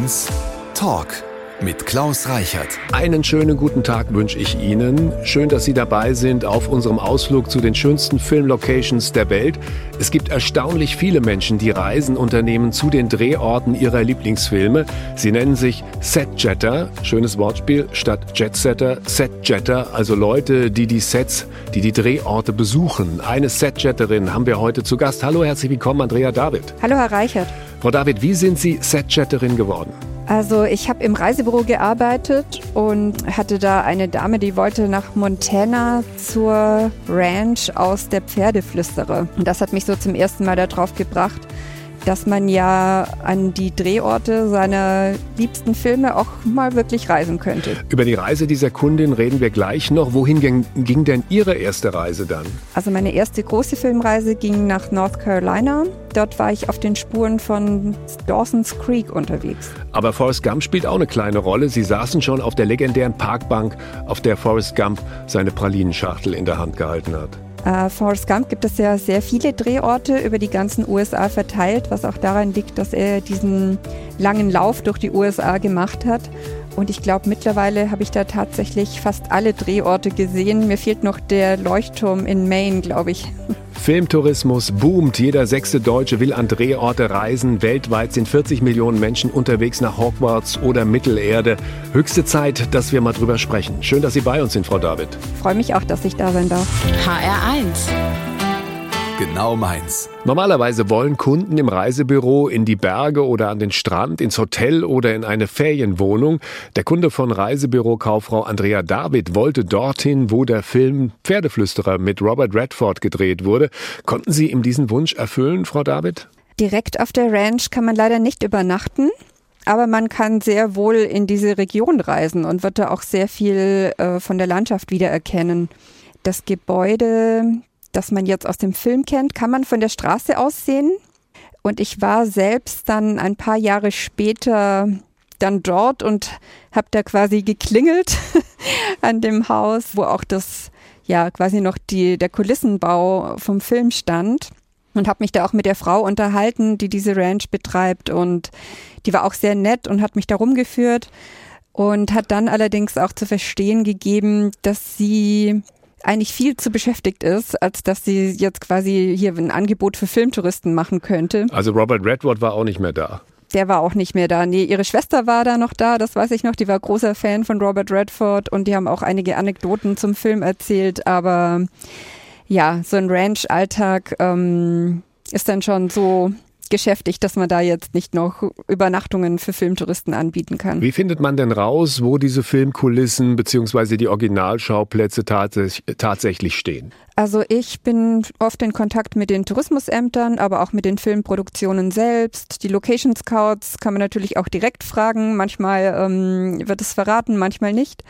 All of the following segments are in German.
HR1 Talk mit Klaus Reichert. Einen schönen guten Tag wünsche ich Ihnen. Schön, dass Sie dabei sind auf unserem Ausflug zu den schönsten Filmlocations der Welt. Es gibt erstaunlich viele Menschen, die Reisen unternehmen zu den Drehorten ihrer Lieblingsfilme. Sie nennen sich Setjetter, schönes Wortspiel, statt Jetsetter, Setjetter, also Leute, die die Sets, die die Drehorte besuchen. Eine Setjetterin haben wir heute zu Gast. Hallo, herzlich willkommen, Andrea David. Hallo, Herr Reichert. Frau David, wie sind Sie Setjetterin geworden? Also ich habe im Reisebüro gearbeitet und hatte da eine Dame, die wollte nach Montana zur Ranch aus der Pferdeflüsterer. Und das hat mich so zum ersten Mal darauf gebracht, dass man ja an die Drehorte seiner liebsten Filme auch mal wirklich reisen könnte. Über die Reise dieser Kundin reden wir gleich noch. Wohin ging, ging denn Ihre erste Reise dann? Also meine erste große Filmreise ging nach North Carolina. Dort war ich auf den Spuren von Dawson's Creek unterwegs. Aber Forrest Gump spielt auch eine kleine Rolle. Sie saßen schon auf der legendären Parkbank, auf der Forrest Gump seine Pralinenschachtel in der Hand gehalten hat. Äh, Forrest Gump gibt es ja sehr viele Drehorte über die ganzen USA verteilt, was auch daran liegt, dass er diesen langen Lauf durch die USA gemacht hat. Und ich glaube, mittlerweile habe ich da tatsächlich fast alle Drehorte gesehen. Mir fehlt noch der Leuchtturm in Maine, glaube ich. Filmtourismus boomt. Jeder sechste Deutsche will an Drehorte reisen. Weltweit sind 40 Millionen Menschen unterwegs nach Hogwarts oder Mittelerde. Höchste Zeit, dass wir mal drüber sprechen. Schön, dass Sie bei uns sind, Frau David. Freue mich auch, dass ich da sein darf. HR1 genau meins. Normalerweise wollen Kunden im Reisebüro in die Berge oder an den Strand, ins Hotel oder in eine Ferienwohnung. Der Kunde von Reisebürokauffrau Andrea David wollte dorthin, wo der Film Pferdeflüsterer mit Robert Redford gedreht wurde. Konnten Sie ihm diesen Wunsch erfüllen, Frau David? Direkt auf der Ranch kann man leider nicht übernachten. Aber man kann sehr wohl in diese Region reisen und wird da auch sehr viel äh, von der Landschaft wiedererkennen. Das Gebäude das man jetzt aus dem Film kennt, kann man von der Straße aus sehen. Und ich war selbst dann ein paar Jahre später dann dort und habe da quasi geklingelt an dem Haus, wo auch das ja quasi noch die der Kulissenbau vom Film stand. Und habe mich da auch mit der Frau unterhalten, die diese Ranch betreibt. Und die war auch sehr nett und hat mich da rumgeführt und hat dann allerdings auch zu verstehen gegeben, dass sie eigentlich viel zu beschäftigt ist, als dass sie jetzt quasi hier ein Angebot für Filmtouristen machen könnte. Also Robert Redford war auch nicht mehr da. Der war auch nicht mehr da. Nee, ihre Schwester war da noch da, das weiß ich noch. Die war großer Fan von Robert Redford und die haben auch einige Anekdoten zum Film erzählt. Aber ja, so ein Ranch-Alltag ähm, ist dann schon so geschäftig, dass man da jetzt nicht noch Übernachtungen für Filmtouristen anbieten kann. Wie findet man denn raus, wo diese Filmkulissen bzw. die Originalschauplätze tatsächlich stehen? Also ich bin oft in Kontakt mit den Tourismusämtern, aber auch mit den Filmproduktionen selbst. Die Location Scouts kann man natürlich auch direkt fragen. Manchmal ähm, wird es verraten, manchmal nicht.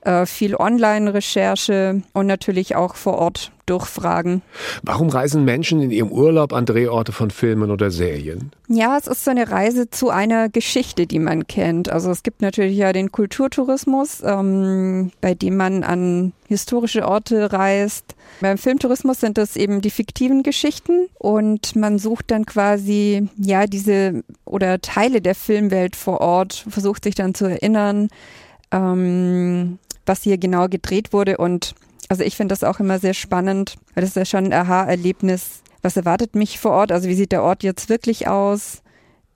Äh, viel Online-Recherche und natürlich auch vor Ort durchfragen. Warum reisen Menschen in ihrem Urlaub an Drehorte von Filmen oder Serien? Ja, es ist so eine Reise zu einer Geschichte, die man kennt. Also es gibt natürlich ja den Kulturtourismus, ähm, bei dem man an historische Orte reist. Beim Filmtourismus sind das eben die fiktiven Geschichten und man sucht dann quasi ja diese oder Teile der Filmwelt vor Ort, versucht sich dann zu erinnern, ähm, was hier genau gedreht wurde und also ich finde das auch immer sehr spannend, weil das ist ja schon ein Aha-Erlebnis. Was erwartet mich vor Ort? Also wie sieht der Ort jetzt wirklich aus?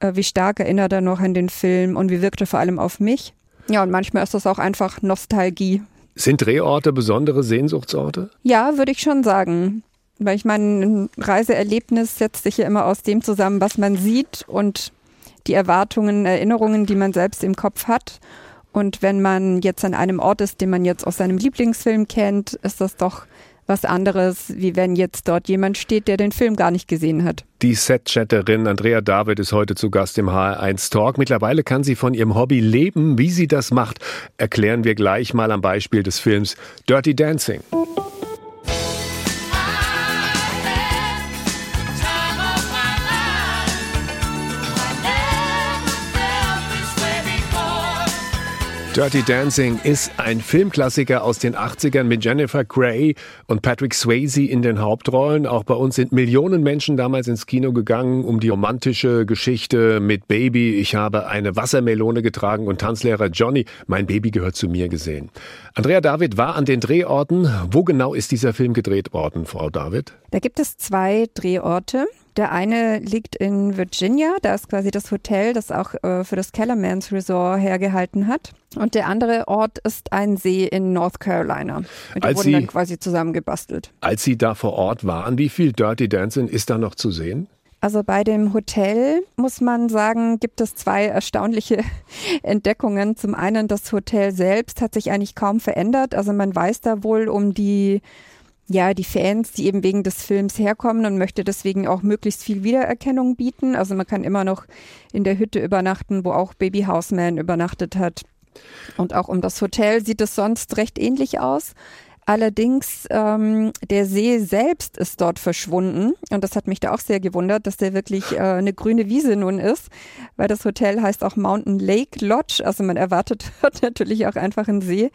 Äh, wie stark erinnert er noch an den Film und wie wirkt er vor allem auf mich? Ja, und manchmal ist das auch einfach Nostalgie. Sind Drehorte besondere Sehnsuchtsorte? Ja, würde ich schon sagen. Weil ich meine, ein Reiseerlebnis setzt sich ja immer aus dem zusammen, was man sieht und die Erwartungen, Erinnerungen, die man selbst im Kopf hat. Und wenn man jetzt an einem Ort ist, den man jetzt aus seinem Lieblingsfilm kennt, ist das doch was anderes, wie wenn jetzt dort jemand steht, der den Film gar nicht gesehen hat. Die Setchatterin Andrea David ist heute zu Gast im HR1 Talk. Mittlerweile kann sie von ihrem Hobby leben. Wie sie das macht, erklären wir gleich mal am Beispiel des Films Dirty Dancing. Dirty Dancing ist ein Filmklassiker aus den 80ern mit Jennifer Grey und Patrick Swayze in den Hauptrollen. Auch bei uns sind Millionen Menschen damals ins Kino gegangen, um die romantische Geschichte mit Baby, ich habe eine Wassermelone getragen und Tanzlehrer Johnny, mein Baby gehört zu mir gesehen. Andrea David war an den Drehorten. Wo genau ist dieser Film gedreht worden, Frau David? Da gibt es zwei Drehorte. Der eine liegt in Virginia, da ist quasi das Hotel, das auch äh, für das Kellermans Resort hergehalten hat. Und der andere Ort ist ein See in North Carolina. die als wurden Sie, dann quasi zusammengebastelt. Als Sie da vor Ort waren, wie viel Dirty Dancing ist da noch zu sehen? Also bei dem Hotel muss man sagen, gibt es zwei erstaunliche Entdeckungen. Zum einen, das Hotel selbst hat sich eigentlich kaum verändert. Also man weiß da wohl um die ja, die Fans, die eben wegen des Films herkommen und möchte deswegen auch möglichst viel Wiedererkennung bieten. Also man kann immer noch in der Hütte übernachten, wo auch Baby Houseman übernachtet hat. Und auch um das Hotel sieht es sonst recht ähnlich aus. Allerdings, ähm, der See selbst ist dort verschwunden. Und das hat mich da auch sehr gewundert, dass der wirklich äh, eine grüne Wiese nun ist, weil das Hotel heißt auch Mountain Lake Lodge. Also man erwartet dort natürlich auch einfach einen See.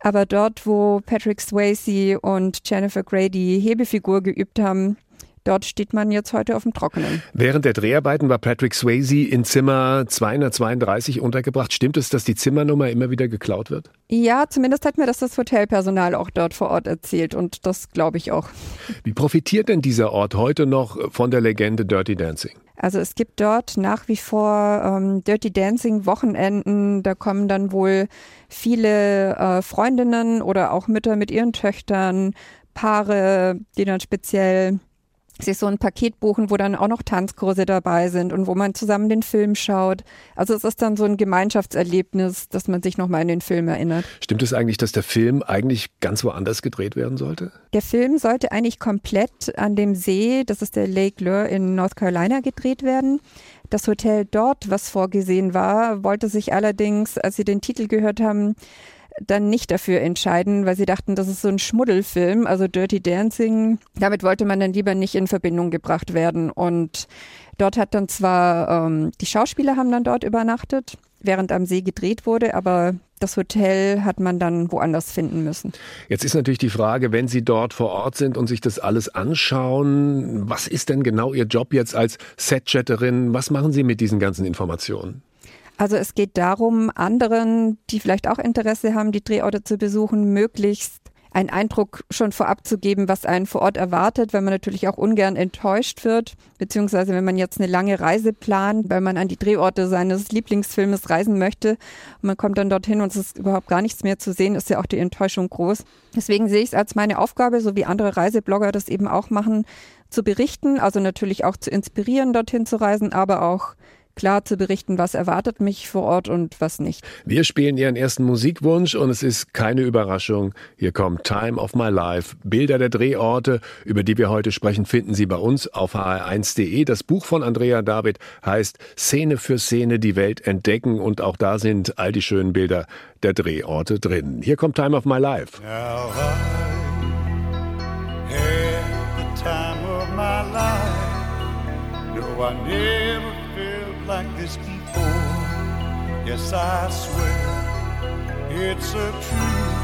Aber dort, wo Patrick Swayze und Jennifer die Hebefigur geübt haben, Dort steht man jetzt heute auf dem Trockenen. Während der Dreharbeiten war Patrick Swayze in Zimmer 232 untergebracht. Stimmt es, dass die Zimmernummer immer wieder geklaut wird? Ja, zumindest hat mir das das Hotelpersonal auch dort vor Ort erzählt und das glaube ich auch. Wie profitiert denn dieser Ort heute noch von der Legende Dirty Dancing? Also es gibt dort nach wie vor ähm, Dirty Dancing Wochenenden. Da kommen dann wohl viele äh, Freundinnen oder auch Mütter mit ihren Töchtern, Paare, die dann speziell sich so ein Paket buchen, wo dann auch noch Tanzkurse dabei sind und wo man zusammen den Film schaut. Also es ist dann so ein Gemeinschaftserlebnis, dass man sich nochmal an den Film erinnert. Stimmt es eigentlich, dass der Film eigentlich ganz woanders gedreht werden sollte? Der Film sollte eigentlich komplett an dem See, das ist der Lake Lure in North Carolina, gedreht werden. Das Hotel dort, was vorgesehen war, wollte sich allerdings, als sie den Titel gehört haben, dann nicht dafür entscheiden, weil sie dachten, das ist so ein Schmuddelfilm, also Dirty Dancing. Damit wollte man dann lieber nicht in Verbindung gebracht werden. Und dort hat dann zwar, ähm, die Schauspieler haben dann dort übernachtet, während am See gedreht wurde, aber das Hotel hat man dann woanders finden müssen. Jetzt ist natürlich die Frage, wenn Sie dort vor Ort sind und sich das alles anschauen, was ist denn genau Ihr Job jetzt als Setchatterin? Was machen Sie mit diesen ganzen Informationen? Also es geht darum, anderen, die vielleicht auch Interesse haben, die Drehorte zu besuchen, möglichst einen Eindruck schon vorab zu geben, was einen vor Ort erwartet, weil man natürlich auch ungern enttäuscht wird, beziehungsweise wenn man jetzt eine lange Reise plant, weil man an die Drehorte seines Lieblingsfilmes reisen möchte und man kommt dann dorthin und es ist überhaupt gar nichts mehr zu sehen, ist ja auch die Enttäuschung groß. Deswegen sehe ich es als meine Aufgabe, so wie andere Reiseblogger das eben auch machen, zu berichten, also natürlich auch zu inspirieren, dorthin zu reisen, aber auch klar zu berichten, was erwartet mich vor Ort und was nicht. Wir spielen Ihren ersten Musikwunsch und es ist keine Überraschung. Hier kommt Time of My Life. Bilder der Drehorte, über die wir heute sprechen, finden Sie bei uns auf hr1.de. Das Buch von Andrea David heißt Szene für Szene die Welt entdecken und auch da sind all die schönen Bilder der Drehorte drin. Hier kommt Time of My Life. Now I had the time of my life. No, I never. Yes, I swear it's a truth,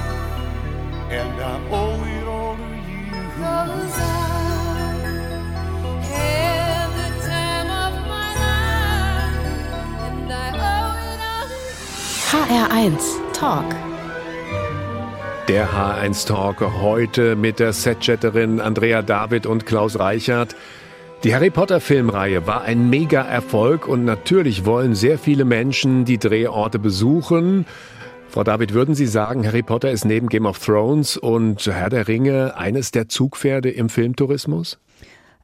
and I owe it all to you. Cause I had the time of my life, and I owe it all to you. HR1 Talk. Der H1 Talk heute mit der Setchatterin Andrea David und Klaus Reichert. Die Harry Potter Filmreihe war ein Mega-Erfolg und natürlich wollen sehr viele Menschen die Drehorte besuchen. Frau David, würden Sie sagen, Harry Potter ist neben Game of Thrones und Herr der Ringe eines der Zugpferde im Filmtourismus?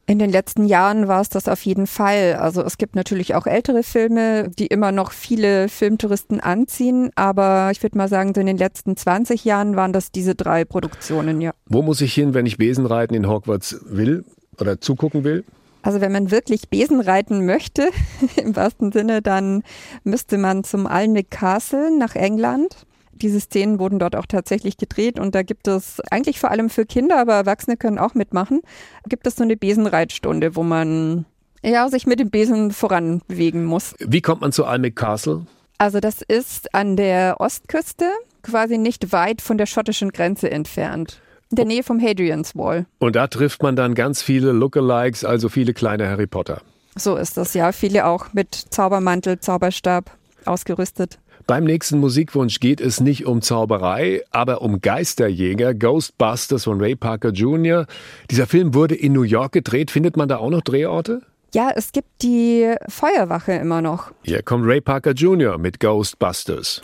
In den letzten Jahren war es das auf jeden Fall. Also es gibt natürlich auch ältere Filme, die immer noch viele Filmtouristen anziehen, aber ich würde mal sagen, so in den letzten 20 Jahren waren das diese drei Produktionen, ja. Wo muss ich hin, wenn ich Besenreiten in Hogwarts will oder zugucken will? Also wenn man wirklich Besen reiten möchte, im wahrsten Sinne, dann müsste man zum Alnwick Castle nach England. Diese Szenen wurden dort auch tatsächlich gedreht und da gibt es eigentlich vor allem für Kinder, aber Erwachsene können auch mitmachen, gibt es so eine Besenreitstunde, wo man ja sich mit dem Besen voranbewegen muss. Wie kommt man zu Alnwick Castle? Also das ist an der Ostküste, quasi nicht weit von der schottischen Grenze entfernt. In der Nähe vom Hadrian's Wall. Und da trifft man dann ganz viele Lookalikes, also viele kleine Harry Potter. So ist das, ja. Viele auch mit Zaubermantel, Zauberstab ausgerüstet. Beim nächsten Musikwunsch geht es nicht um Zauberei, aber um Geisterjäger, Ghostbusters von Ray Parker Jr. Dieser Film wurde in New York gedreht. Findet man da auch noch Drehorte? Ja, es gibt die Feuerwache immer noch. Hier kommt Ray Parker Jr. mit Ghostbusters.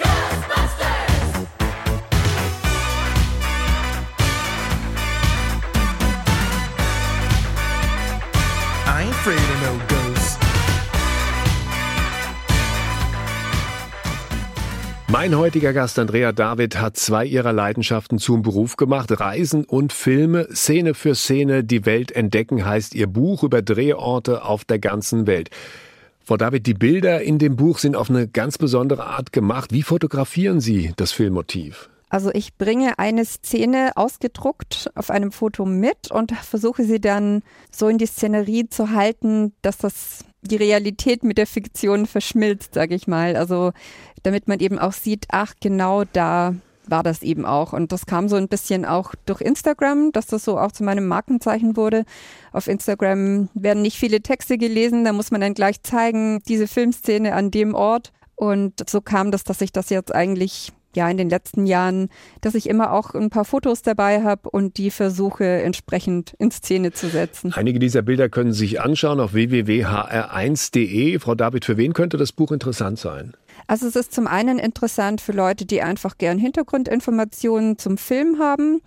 Afraid of no ghosts. Mein heutiger Gast Andrea David hat zwei ihrer Leidenschaften zum Beruf gemacht. Reisen und Filme, Szene für Szene, die Welt entdecken heißt ihr Buch über Drehorte auf der ganzen Welt. Frau David, die Bilder in dem Buch sind auf eine ganz besondere Art gemacht. Wie fotografieren Sie das Filmmotiv? Also ich bringe eine Szene ausgedruckt auf einem Foto mit und versuche sie dann so in die Szenerie zu halten, dass das die Realität mit der Fiktion verschmilzt, sage ich mal. Also damit man eben auch sieht, ach genau da war das eben auch. Und das kam so ein bisschen auch durch Instagram, dass das so auch zu meinem Markenzeichen wurde. Auf Instagram werden nicht viele Texte gelesen, da muss man dann gleich zeigen, diese Filmszene an dem Ort. Und so kam das, dass ich das jetzt eigentlich ja in den letzten Jahren, dass ich immer auch ein paar Fotos dabei habe und die versuche entsprechend in Szene zu setzen. Einige dieser Bilder können Sie sich anschauen auf www.hr1.de. Frau David, für wen könnte das Buch interessant sein? Also es ist zum einen interessant für Leute, die einfach gern Hintergrundinformationen zum Film haben.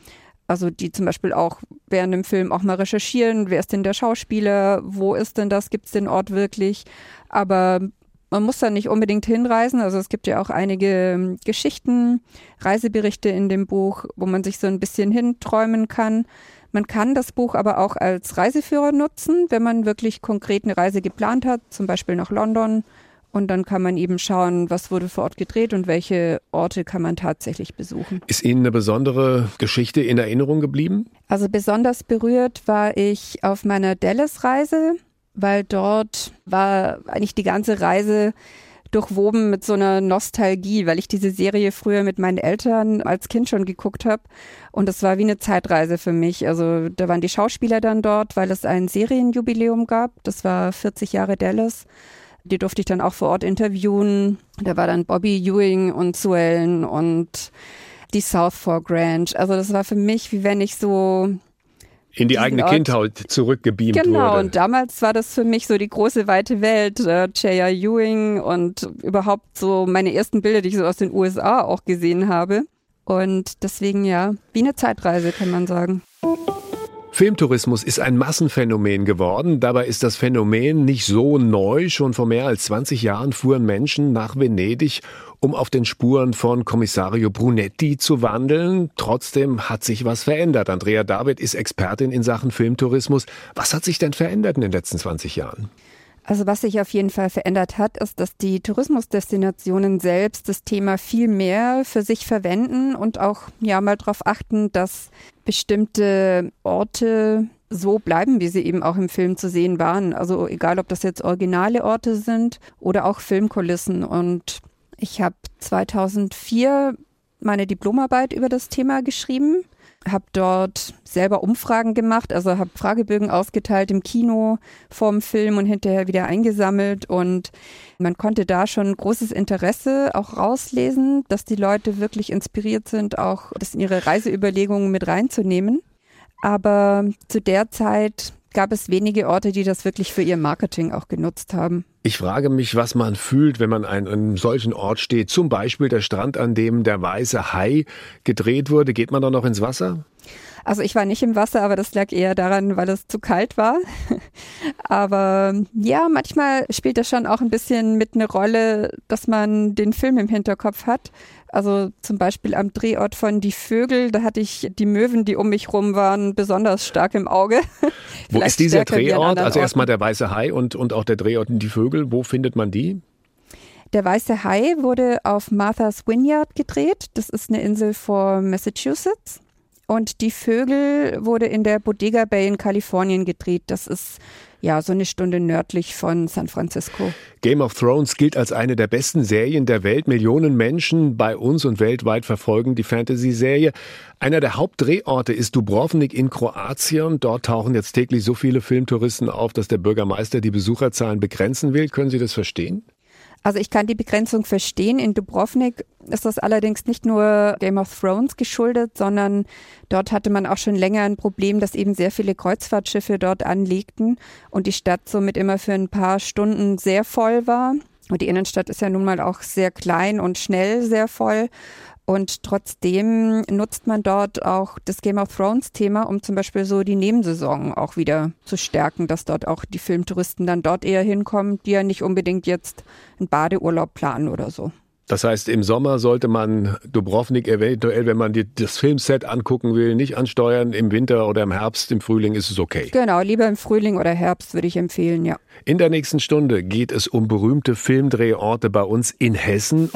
Also die zum Beispiel auch während dem Film auch mal recherchieren, wer ist denn der Schauspieler, wo ist denn das, gibt es den Ort wirklich. Aber man muss da nicht unbedingt hinreisen. Also es gibt ja auch einige ähm, Geschichten, Reiseberichte in dem Buch, wo man sich so ein bisschen hinträumen kann. Man kann das Buch aber auch als Reiseführer nutzen, wenn man wirklich konkret eine Reise geplant hat, zum Beispiel nach London. Und dann kann man eben schauen, was wurde vor Ort gedreht und welche Orte kann man tatsächlich besuchen. Ist Ihnen eine besondere Geschichte in Erinnerung geblieben? Also besonders berührt war ich auf meiner Dallas-Reise weil dort war eigentlich die ganze Reise durchwoben mit so einer Nostalgie, weil ich diese Serie früher mit meinen Eltern als Kind schon geguckt habe. Und das war wie eine Zeitreise für mich. Also da waren die Schauspieler dann dort, weil es ein Serienjubiläum gab. Das war 40 Jahre Dallas. Die durfte ich dann auch vor Ort interviewen. Da war dann Bobby Ewing und Suellen und die South Fork Ranch. Also das war für mich, wie wenn ich so in die eigene Ort. Kindheit zurückgebeamt genau, wurde. Genau, und damals war das für mich so die große weite Welt, äh, J.R. Ewing und überhaupt so meine ersten Bilder, die ich so aus den USA auch gesehen habe. Und deswegen ja, wie eine Zeitreise, kann man sagen. Filmtourismus ist ein Massenphänomen geworden. Dabei ist das Phänomen nicht so neu. Schon vor mehr als 20 Jahren fuhren Menschen nach Venedig, um auf den Spuren von Kommissario Brunetti zu wandeln. Trotzdem hat sich was verändert. Andrea David ist Expertin in Sachen Filmtourismus. Was hat sich denn verändert in den letzten 20 Jahren? Also was sich auf jeden Fall verändert hat, ist, dass die Tourismusdestinationen selbst das Thema viel mehr für sich verwenden und auch ja mal darauf achten, dass bestimmte Orte so bleiben, wie sie eben auch im Film zu sehen waren. Also egal, ob das jetzt originale Orte sind oder auch Filmkulissen. Und ich habe 2004 meine Diplomarbeit über das Thema geschrieben habe dort selber Umfragen gemacht, also habe Fragebögen ausgeteilt im Kino vorm Film und hinterher wieder eingesammelt und man konnte da schon großes Interesse auch rauslesen, dass die Leute wirklich inspiriert sind, auch das in ihre Reiseüberlegungen mit reinzunehmen. Aber zu der Zeit gab es wenige Orte, die das wirklich für ihr Marketing auch genutzt haben. Ich frage mich, was man fühlt, wenn man an einem solchen Ort steht. Zum Beispiel der Strand, an dem der weiße Hai gedreht wurde. Geht man da noch ins Wasser? Also ich war nicht im Wasser, aber das lag eher daran, weil es zu kalt war. aber ja, manchmal spielt das schon auch ein bisschen mit eine Rolle, dass man den Film im Hinterkopf hat. Also zum Beispiel am Drehort von Die Vögel, da hatte ich die Möwen, die um mich rum waren, besonders stark im Auge. Wo ist dieser Drehort? Also erstmal der Weiße Hai und, und auch der Drehort in Die Vögel. Wo findet man die? Der Weiße Hai wurde auf Martha's Vineyard gedreht. Das ist eine Insel vor Massachusetts. Und Die Vögel wurde in der Bodega Bay in Kalifornien gedreht. Das ist ja so eine Stunde nördlich von San Francisco. Game of Thrones gilt als eine der besten Serien der Welt. Millionen Menschen bei uns und weltweit verfolgen die Fantasy-Serie. Einer der Hauptdrehorte ist Dubrovnik in Kroatien. Dort tauchen jetzt täglich so viele Filmtouristen auf, dass der Bürgermeister die Besucherzahlen begrenzen will. Können Sie das verstehen? Also ich kann die Begrenzung verstehen. In Dubrovnik ist das allerdings nicht nur Game of Thrones geschuldet, sondern dort hatte man auch schon länger ein Problem, dass eben sehr viele Kreuzfahrtschiffe dort anlegten und die Stadt somit immer für ein paar Stunden sehr voll war. Und die Innenstadt ist ja nun mal auch sehr klein und schnell sehr voll. Und trotzdem nutzt man dort auch das Game of Thrones Thema, um zum Beispiel so die Nebensaison auch wieder zu stärken, dass dort auch die Filmtouristen dann dort eher hinkommen, die ja nicht unbedingt jetzt einen Badeurlaub planen oder so. Das heißt, im Sommer sollte man Dubrovnik eventuell, wenn man die, das Filmset angucken will, nicht ansteuern. Im Winter oder im Herbst, im Frühling ist es okay. Genau, lieber im Frühling oder Herbst würde ich empfehlen, ja. In der nächsten Stunde geht es um berühmte Filmdrehorte bei uns in Hessen.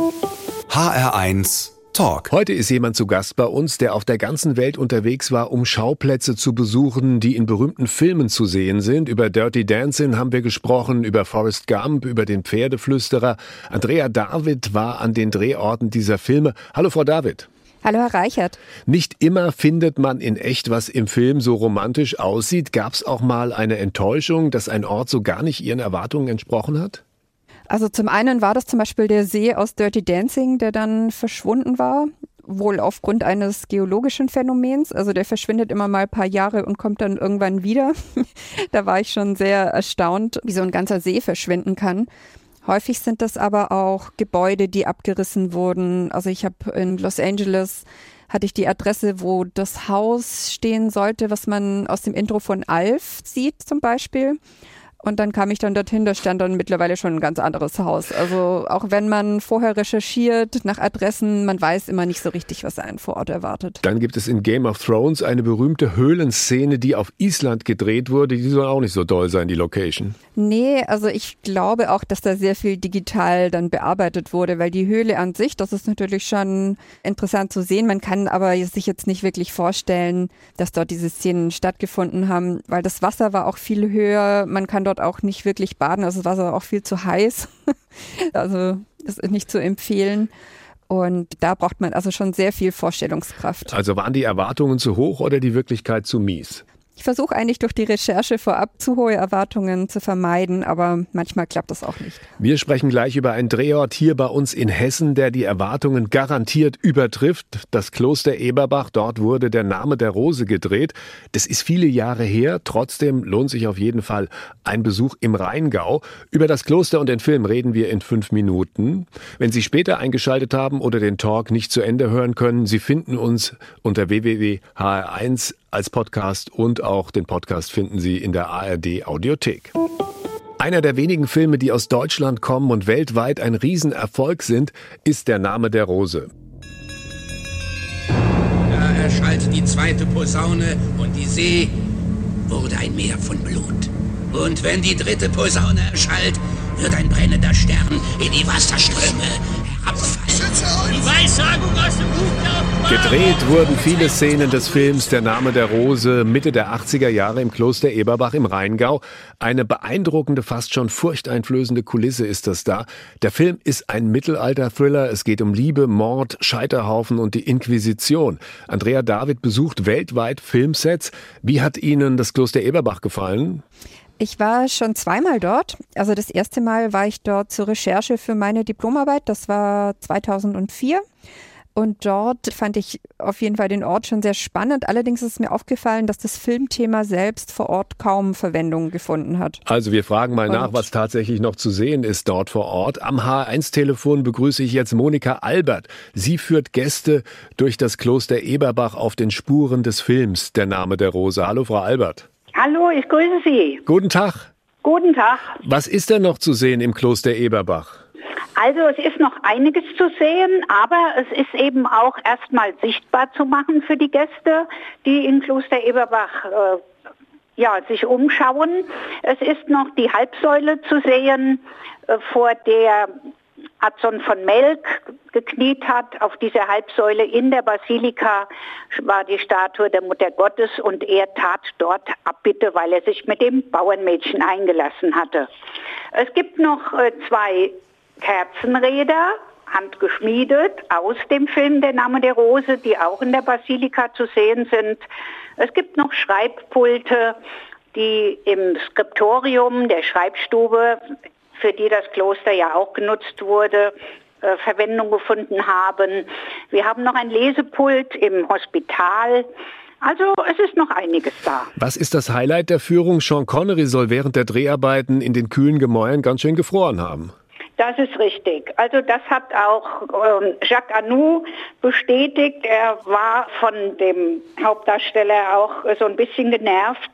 HR1 Talk. Heute ist jemand zu Gast bei uns, der auf der ganzen Welt unterwegs war, um Schauplätze zu besuchen, die in berühmten Filmen zu sehen sind. Über Dirty Dancing haben wir gesprochen, über Forrest Gump, über den Pferdeflüsterer. Andrea David war an den Drehorten dieser Filme. Hallo, Frau David. Hallo, Herr Reichert. Nicht immer findet man in echt, was im Film so romantisch aussieht. Gab es auch mal eine Enttäuschung, dass ein Ort so gar nicht Ihren Erwartungen entsprochen hat? Also zum einen war das zum Beispiel der See aus Dirty Dancing, der dann verschwunden war, wohl aufgrund eines geologischen Phänomens. Also der verschwindet immer mal ein paar Jahre und kommt dann irgendwann wieder. da war ich schon sehr erstaunt, wie so ein ganzer See verschwinden kann. Häufig sind das aber auch Gebäude, die abgerissen wurden. Also ich habe in Los Angeles hatte ich die Adresse, wo das Haus stehen sollte, was man aus dem Intro von Alf sieht zum Beispiel. Und dann kam ich dann dorthin, da stand dann mittlerweile schon ein ganz anderes Haus. Also auch wenn man vorher recherchiert nach Adressen, man weiß immer nicht so richtig, was einen vor Ort erwartet. Dann gibt es in Game of Thrones eine berühmte Höhlenszene, die auf Island gedreht wurde. Die soll auch nicht so doll sein, die Location. Nee, also ich glaube auch, dass da sehr viel digital dann bearbeitet wurde, weil die Höhle an sich, das ist natürlich schon interessant zu sehen. Man kann aber sich jetzt nicht wirklich vorstellen, dass dort diese Szenen stattgefunden haben, weil das Wasser war auch viel höher. Man kann dort dort auch nicht wirklich baden. Also es war auch viel zu heiß. also das ist nicht zu empfehlen. Und da braucht man also schon sehr viel Vorstellungskraft. Also waren die Erwartungen zu hoch oder die Wirklichkeit zu mies? Ich versuche eigentlich durch die Recherche vorab zu hohe Erwartungen zu vermeiden, aber manchmal klappt das auch nicht. Wir sprechen gleich über einen Drehort hier bei uns in Hessen, der die Erwartungen garantiert übertrifft. Das Kloster Eberbach, dort wurde der Name der Rose gedreht. Das ist viele Jahre her, trotzdem lohnt sich auf jeden Fall ein Besuch im Rheingau. Über das Kloster und den Film reden wir in fünf Minuten. Wenn Sie später eingeschaltet haben oder den Talk nicht zu Ende hören können, Sie finden uns unter www.hr1 als Podcast und auch den Podcast finden Sie in der ARD Audiothek. Einer der wenigen Filme, die aus Deutschland kommen und weltweit ein Riesenerfolg sind, ist Der Name der Rose. Da erschallte die zweite Posaune und die See wurde ein Meer von Blut. Und wenn die dritte Posaune erschallt, wird ein brennender Stern in die Wasserströme Gedreht wurden viele Szenen des Films Der Name der Rose Mitte der 80er Jahre im Kloster Eberbach im Rheingau. Eine beeindruckende, fast schon furchteinflößende Kulisse ist das da. Der Film ist ein Mittelalter-Thriller. Es geht um Liebe, Mord, Scheiterhaufen und die Inquisition. Andrea David besucht weltweit Filmsets. Wie hat Ihnen das Kloster Eberbach gefallen? Ich war schon zweimal dort. Also das erste Mal war ich dort zur Recherche für meine Diplomarbeit. Das war 2004. Und dort fand ich auf jeden Fall den Ort schon sehr spannend. Allerdings ist mir aufgefallen, dass das Filmthema selbst vor Ort kaum Verwendung gefunden hat. Also wir fragen mal Und nach, was tatsächlich noch zu sehen ist dort vor Ort. Am H1-Telefon begrüße ich jetzt Monika Albert. Sie führt Gäste durch das Kloster Eberbach auf den Spuren des Films Der Name der Rose. Hallo, Frau Albert. Hallo, ich grüße Sie. Guten Tag. Guten Tag. Was ist denn noch zu sehen im Kloster Eberbach? Also es ist noch einiges zu sehen, aber es ist eben auch erstmal sichtbar zu machen für die Gäste, die in Kloster Eberbach äh, ja, sich umschauen. Es ist noch die Halbsäule zu sehen, äh, vor der Adson von Melk gekniet hat. Auf dieser Halbsäule in der Basilika war die Statue der Mutter Gottes und er tat dort Abbitte, weil er sich mit dem Bauernmädchen eingelassen hatte. Es gibt noch äh, zwei Kerzenräder, handgeschmiedet, aus dem Film Der Name der Rose, die auch in der Basilika zu sehen sind. Es gibt noch Schreibpulte, die im Skriptorium der Schreibstube, für die das Kloster ja auch genutzt wurde, äh, Verwendung gefunden haben. Wir haben noch ein Lesepult im Hospital. Also es ist noch einiges da. Was ist das Highlight der Führung? Sean Connery soll während der Dreharbeiten in den kühlen Gemäuern ganz schön gefroren haben. Das ist richtig. Also das hat auch ähm, Jacques Anou bestätigt. Er war von dem Hauptdarsteller auch so ein bisschen genervt,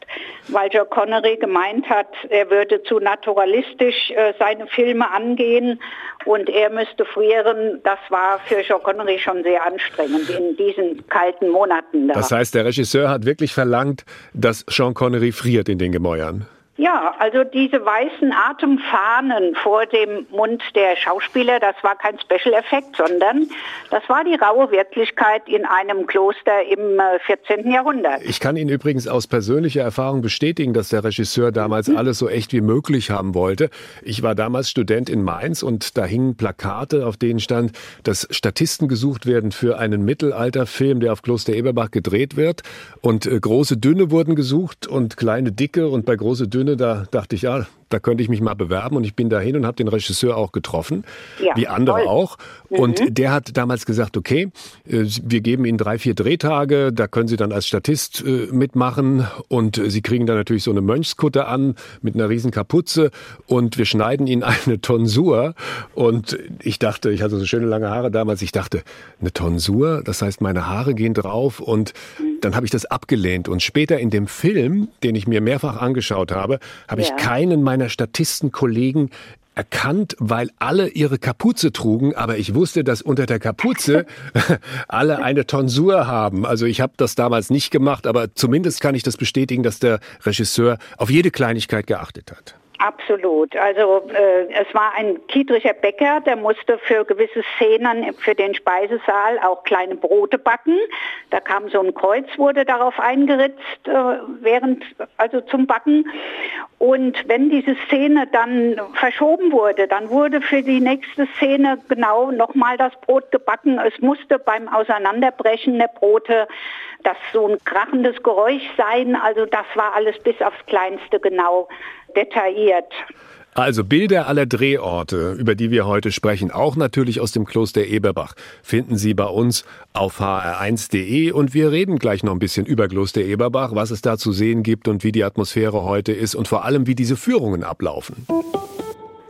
weil Joe Connery gemeint hat, er würde zu naturalistisch äh, seine Filme angehen und er müsste frieren. Das war für Joe Connery schon sehr anstrengend in diesen kalten Monaten. Da. Das heißt, der Regisseur hat wirklich verlangt, dass Sean Connery friert in den Gemäuern. Ja, also diese weißen Atemfahnen vor dem Mund der Schauspieler, das war kein Special Effekt, sondern das war die raue Wirklichkeit in einem Kloster im 14. Äh, Jahrhundert. Ich kann Ihnen übrigens aus persönlicher Erfahrung bestätigen, dass der Regisseur damals mhm. alles so echt wie möglich haben wollte. Ich war damals Student in Mainz und da hingen Plakate, auf denen stand, dass Statisten gesucht werden für einen Mittelalterfilm, der auf Kloster Eberbach gedreht wird. Und äh, große Dünne wurden gesucht und kleine Dicke und bei große Dünne Sinne, da dachte ich, ja, da könnte ich mich mal bewerben und ich bin dahin und habe den Regisseur auch getroffen, ja, wie andere toll. auch. Und mhm. der hat damals gesagt, okay, äh, wir geben Ihnen drei, vier Drehtage, da können Sie dann als Statist äh, mitmachen und Sie kriegen dann natürlich so eine Mönchskutte an mit einer riesen Kapuze und wir schneiden Ihnen eine Tonsur. Und ich dachte, ich hatte so schöne lange Haare damals, ich dachte, eine Tonsur, das heißt, meine Haare gehen drauf und mhm. dann habe ich das abgelehnt. Und später in dem Film, den ich mir mehrfach angeschaut habe, habe ja. ich keinen meiner meiner Statistenkollegen erkannt, weil alle ihre Kapuze trugen, aber ich wusste, dass unter der Kapuze alle eine Tonsur haben. Also ich habe das damals nicht gemacht, aber zumindest kann ich das bestätigen, dass der Regisseur auf jede Kleinigkeit geachtet hat. Absolut. Also äh, es war ein Kiedricher Bäcker, der musste für gewisse Szenen für den Speisesaal auch kleine Brote backen. Da kam so ein Kreuz, wurde darauf eingeritzt, äh, während also zum Backen. Und wenn diese Szene dann verschoben wurde, dann wurde für die nächste Szene genau nochmal das Brot gebacken. Es musste beim Auseinanderbrechen der Brote das so ein krachendes Geräusch sein. Also das war alles bis aufs Kleinste genau detailliert. Also Bilder aller Drehorte, über die wir heute sprechen, auch natürlich aus dem Kloster Eberbach, finden Sie bei uns auf hr1.de und wir reden gleich noch ein bisschen über Kloster Eberbach, was es da zu sehen gibt und wie die Atmosphäre heute ist und vor allem wie diese Führungen ablaufen.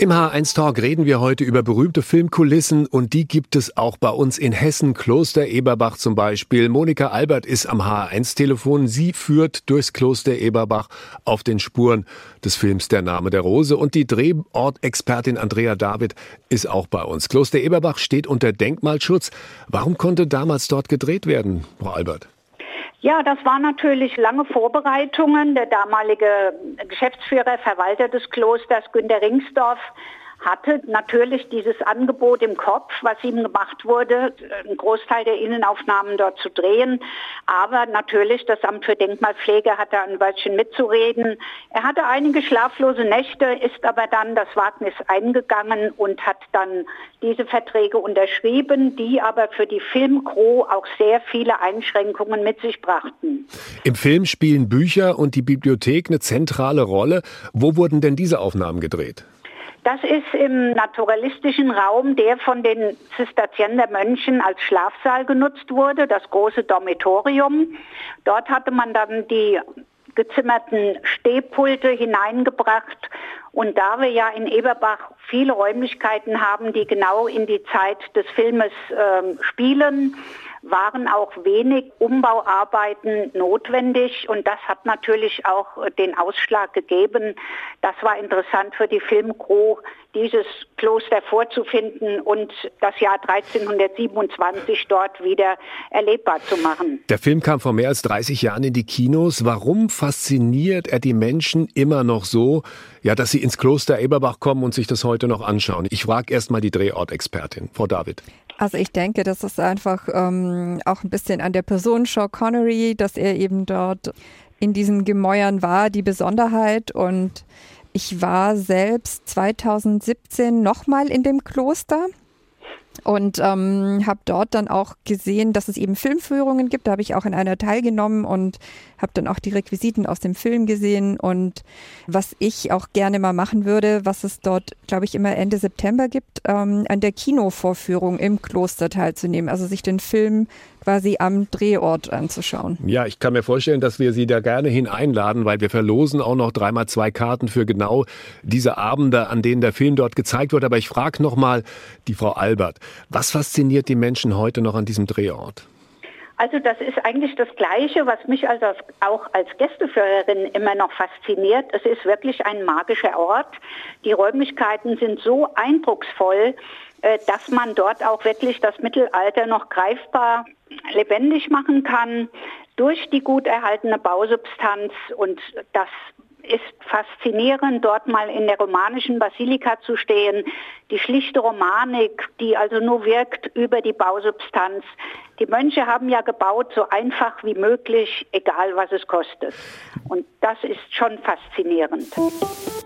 Im H1 Talk reden wir heute über berühmte Filmkulissen und die gibt es auch bei uns in Hessen, Kloster Eberbach zum Beispiel. Monika Albert ist am H1 Telefon. Sie führt durchs Kloster Eberbach auf den Spuren des Films Der Name der Rose und die Drehortexpertin Andrea David ist auch bei uns. Kloster Eberbach steht unter Denkmalschutz. Warum konnte damals dort gedreht werden, Frau Albert? Ja, das waren natürlich lange Vorbereitungen. Der damalige Geschäftsführer, Verwalter des Klosters, Günter Ringsdorf, hatte natürlich dieses Angebot im Kopf, was ihm gemacht wurde, einen Großteil der Innenaufnahmen dort zu drehen. Aber natürlich, das Amt für Denkmalpflege hatte ein Wörtchen mitzureden. Er hatte einige schlaflose Nächte, ist aber dann das Wagnis eingegangen und hat dann diese Verträge unterschrieben, die aber für die Filmcrew auch sehr viele Einschränkungen mit sich brachten. Im Film spielen Bücher und die Bibliothek eine zentrale Rolle. Wo wurden denn diese Aufnahmen gedreht? Das ist im naturalistischen Raum, der von den Zisterziensermönchen als Schlafsaal genutzt wurde, das große Dormitorium. Dort hatte man dann die gezimmerten Stehpulte hineingebracht. Und da wir ja in Eberbach viele Räumlichkeiten haben, die genau in die Zeit des Filmes äh, spielen, waren auch wenig Umbauarbeiten notwendig und das hat natürlich auch den Ausschlag gegeben. Das war interessant für die Filmcrew, dieses Kloster vorzufinden und das Jahr 1327 dort wieder erlebbar zu machen. Der Film kam vor mehr als 30 Jahren in die Kinos. Warum fasziniert er die Menschen immer noch so, ja, dass sie ins Kloster Eberbach kommen und sich das heute noch anschauen? Ich frage erst mal die Drehortexpertin, Frau David. Also ich denke, das ist einfach ähm, auch ein bisschen an der Person Sean Connery, dass er eben dort in diesen Gemäuern war, die Besonderheit und ich war selbst 2017 nochmal in dem Kloster und ähm, habe dort dann auch gesehen, dass es eben Filmführungen gibt. Da habe ich auch in einer teilgenommen und habe dann auch die Requisiten aus dem Film gesehen. Und was ich auch gerne mal machen würde, was es dort, glaube ich, immer Ende September gibt, ähm, an der Kinovorführung im Kloster teilzunehmen. Also sich den Film quasi am Drehort anzuschauen. Ja, ich kann mir vorstellen, dass wir Sie da gerne hineinladen, weil wir verlosen auch noch dreimal zwei Karten für genau diese Abende, an denen der Film dort gezeigt wird. Aber ich frage nochmal die Frau Albert, was fasziniert die Menschen heute noch an diesem Drehort? Also das ist eigentlich das Gleiche, was mich also auch als Gästeführerin immer noch fasziniert. Es ist wirklich ein magischer Ort. Die Räumlichkeiten sind so eindrucksvoll, äh, dass man dort auch wirklich das Mittelalter noch greifbar lebendig machen kann durch die gut erhaltene Bausubstanz und das ist faszinierend, dort mal in der romanischen Basilika zu stehen. Die schlichte Romanik, die also nur wirkt über die Bausubstanz. Die Mönche haben ja gebaut so einfach wie möglich, egal was es kostet. Und das ist schon faszinierend.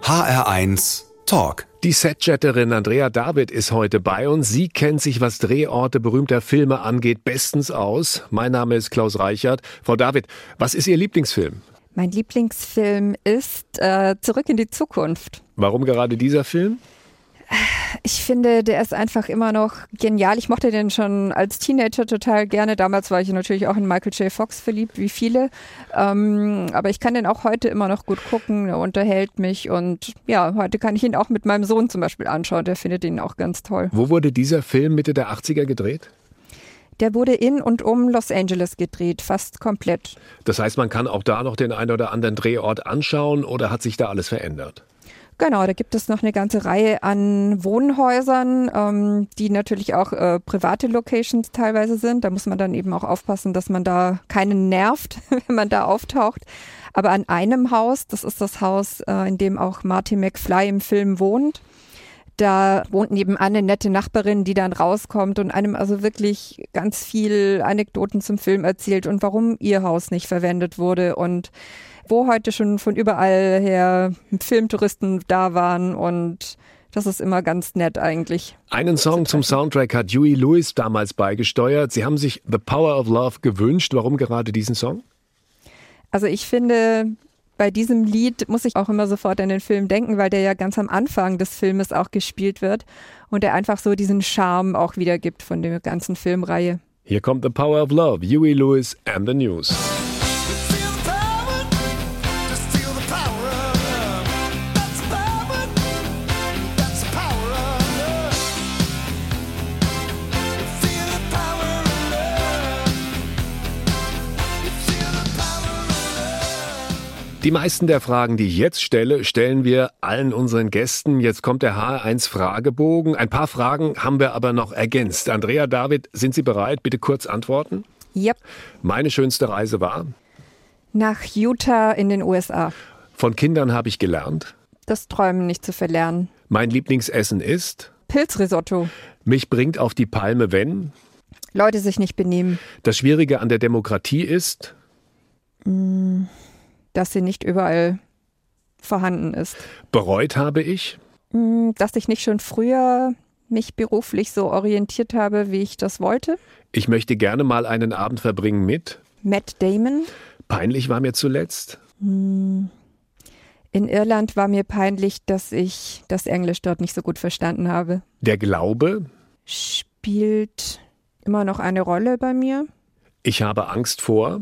HR1 Talk. Die Setchatterin Andrea David ist heute bei uns. Sie kennt sich, was Drehorte berühmter Filme angeht, bestens aus. Mein Name ist Klaus Reichert. Frau David, was ist Ihr Lieblingsfilm? Mein Lieblingsfilm ist äh, Zurück in die Zukunft. Warum gerade dieser Film? Ich finde, der ist einfach immer noch genial. Ich mochte den schon als Teenager total gerne. Damals war ich natürlich auch in Michael J. Fox verliebt, wie viele. Ähm, aber ich kann den auch heute immer noch gut gucken. Er unterhält mich und ja, heute kann ich ihn auch mit meinem Sohn zum Beispiel anschauen. Der findet ihn auch ganz toll. Wo wurde dieser Film Mitte der 80er gedreht? Der wurde in und um Los Angeles gedreht, fast komplett. Das heißt, man kann auch da noch den einen oder anderen Drehort anschauen oder hat sich da alles verändert? Genau, da gibt es noch eine ganze Reihe an Wohnhäusern, ähm, die natürlich auch äh, private Locations teilweise sind. Da muss man dann eben auch aufpassen, dass man da keinen nervt, wenn man da auftaucht. Aber an einem Haus, das ist das Haus, äh, in dem auch Marty McFly im Film wohnt, da wohnt nebenan eine nette Nachbarin, die dann rauskommt und einem also wirklich ganz viel Anekdoten zum Film erzählt und warum ihr Haus nicht verwendet wurde und wo heute schon von überall her Filmtouristen da waren und das ist immer ganz nett eigentlich. Einen Song zum Soundtrack hat Huey Lewis damals beigesteuert. Sie haben sich The Power of Love gewünscht. Warum gerade diesen Song? Also ich finde, bei diesem Lied muss ich auch immer sofort an den Film denken, weil der ja ganz am Anfang des Filmes auch gespielt wird und der einfach so diesen Charme auch wiedergibt von der ganzen Filmreihe. Hier kommt The Power of Love, Huey Lewis and the News. Die meisten der Fragen, die ich jetzt stelle, stellen wir allen unseren Gästen. Jetzt kommt der HR1 Fragebogen. Ein paar Fragen haben wir aber noch ergänzt. Andrea, David, sind Sie bereit? Bitte kurz antworten. Yep. Meine schönste Reise war? Nach Utah in den USA. Von Kindern habe ich gelernt? Das Träumen nicht zu verlernen. Mein Lieblingsessen ist? Pilzrisotto. Mich bringt auf die Palme, wenn? Leute sich nicht benehmen. Das Schwierige an der Demokratie ist? Mm dass sie nicht überall vorhanden ist. Bereut habe ich? Mm, dass ich nicht schon früher mich beruflich so orientiert habe, wie ich das wollte. Ich möchte gerne mal einen Abend verbringen mit Matt Damon. Peinlich war mir zuletzt. Mm. In Irland war mir peinlich, dass ich das Englisch dort nicht so gut verstanden habe. Der Glaube spielt immer noch eine Rolle bei mir. Ich habe Angst vor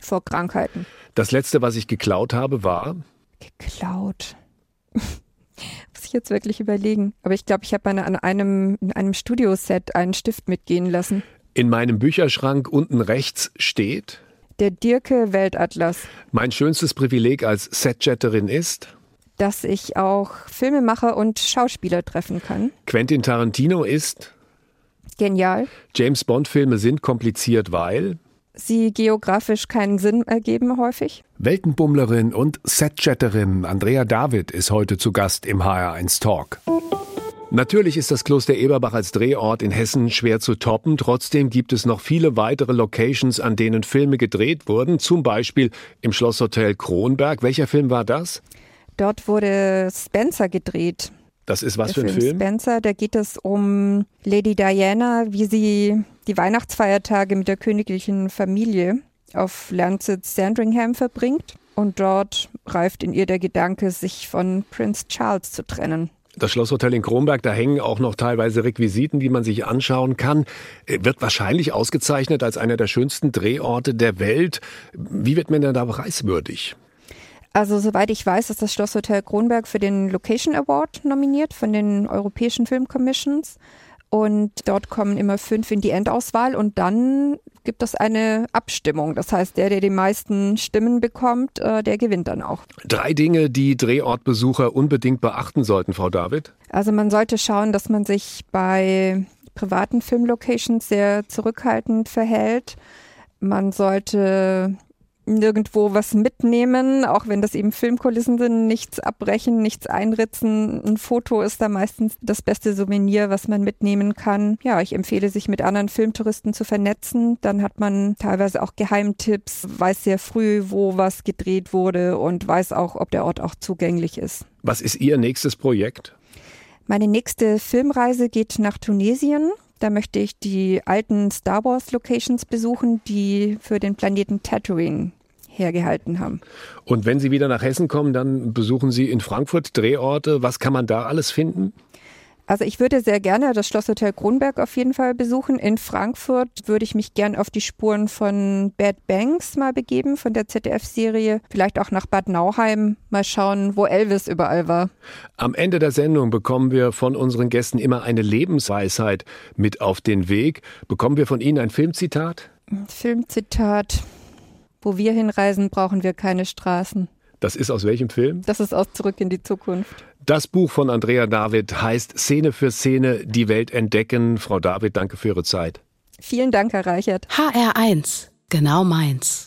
vor Krankheiten. Das letzte, was ich geklaut habe, war? Geklaut. Muss ich jetzt wirklich überlegen. Aber ich glaube, ich habe an einem, in einem Studioset einen Stift mitgehen lassen. In meinem Bücherschrank unten rechts steht der Dirke Weltatlas. Mein schönstes Privileg als Setchatterin ist, dass ich auch Filmemacher und Schauspieler treffen kann. Quentin Tarantino ist genial. James Bond Filme sind kompliziert, weil sie geografisch keinen Sinn ergeben häufig. Weltenbummlerin und Setchatterin Andrea David ist heute zu Gast im HR1 Talk. Natürlich ist das Kloster Eberbach als Drehort in Hessen schwer zu toppen. Trotzdem gibt es noch viele weitere Locations, an denen Filme gedreht wurden. Zum Beispiel im Schlosshotel Kronberg. Welcher Film war das? Dort wurde Spencer gedreht. Das ist was Der für ein Film? Film? Spencer, da geht es um Lady Diana, wie sie die Weihnachtsfeiertage mit der königlichen Familie auf Landsitz Sandringham verbringt. Und dort reift in ihr der Gedanke, sich von Prince Charles zu trennen. Das Schlosshotel in Kronberg, da hängen auch noch teilweise Requisiten, die man sich anschauen kann. Äh, wird wahrscheinlich ausgezeichnet als einer der schönsten Drehorte der Welt. Wie wird man denn da preiswürdig? Also soweit ich weiß, ist das Schlosshotel Kronberg für den Location Award nominiert von den Europäischen Film Commissions. Und dort kommen immer fünf in die Endauswahl und dann gibt es eine Abstimmung. Das heißt, der, der die meisten Stimmen bekommt, äh, der gewinnt dann auch. Drei Dinge, die Drehortbesucher unbedingt beachten sollten, Frau David. Also man sollte schauen, dass man sich bei privaten Filmlocations sehr zurückhaltend verhält. Man sollte nirgendwo was mitnehmen, auch wenn das eben Filmkulissen sind, nichts abbrechen, nichts einritzen. Ein Foto ist da meistens das beste Souvenir, was man mitnehmen kann. Ja, ich empfehle sich mit anderen Filmtouristen zu vernetzen. Dann hat man teilweise auch Geheimtipps, weiß sehr früh, wo was gedreht wurde und weiß auch, ob der Ort auch zugänglich ist. Was ist Ihr nächstes Projekt? Meine nächste Filmreise geht nach Tunesien. Da möchte ich die alten Star Wars Locations besuchen, die für den Planeten Tatooine hergehalten haben. Und wenn Sie wieder nach Hessen kommen, dann besuchen Sie in Frankfurt Drehorte. Was kann man da alles finden? Also ich würde sehr gerne das Schlosshotel Kronberg auf jeden Fall besuchen. In Frankfurt würde ich mich gern auf die Spuren von Bad Banks mal begeben, von der ZDF-Serie. Vielleicht auch nach Bad Nauheim mal schauen, wo Elvis überall war. Am Ende der Sendung bekommen wir von unseren Gästen immer eine Lebensweisheit mit auf den Weg. Bekommen wir von Ihnen ein Filmzitat? Filmzitat. Wo wir hinreisen, brauchen wir keine Straßen. Das ist aus welchem Film? Das ist aus Zurück in die Zukunft. Das Buch von Andrea David heißt Szene für Szene die Welt entdecken. Frau David, danke für Ihre Zeit. Vielen Dank, Herr Reichert. HR1, genau meins.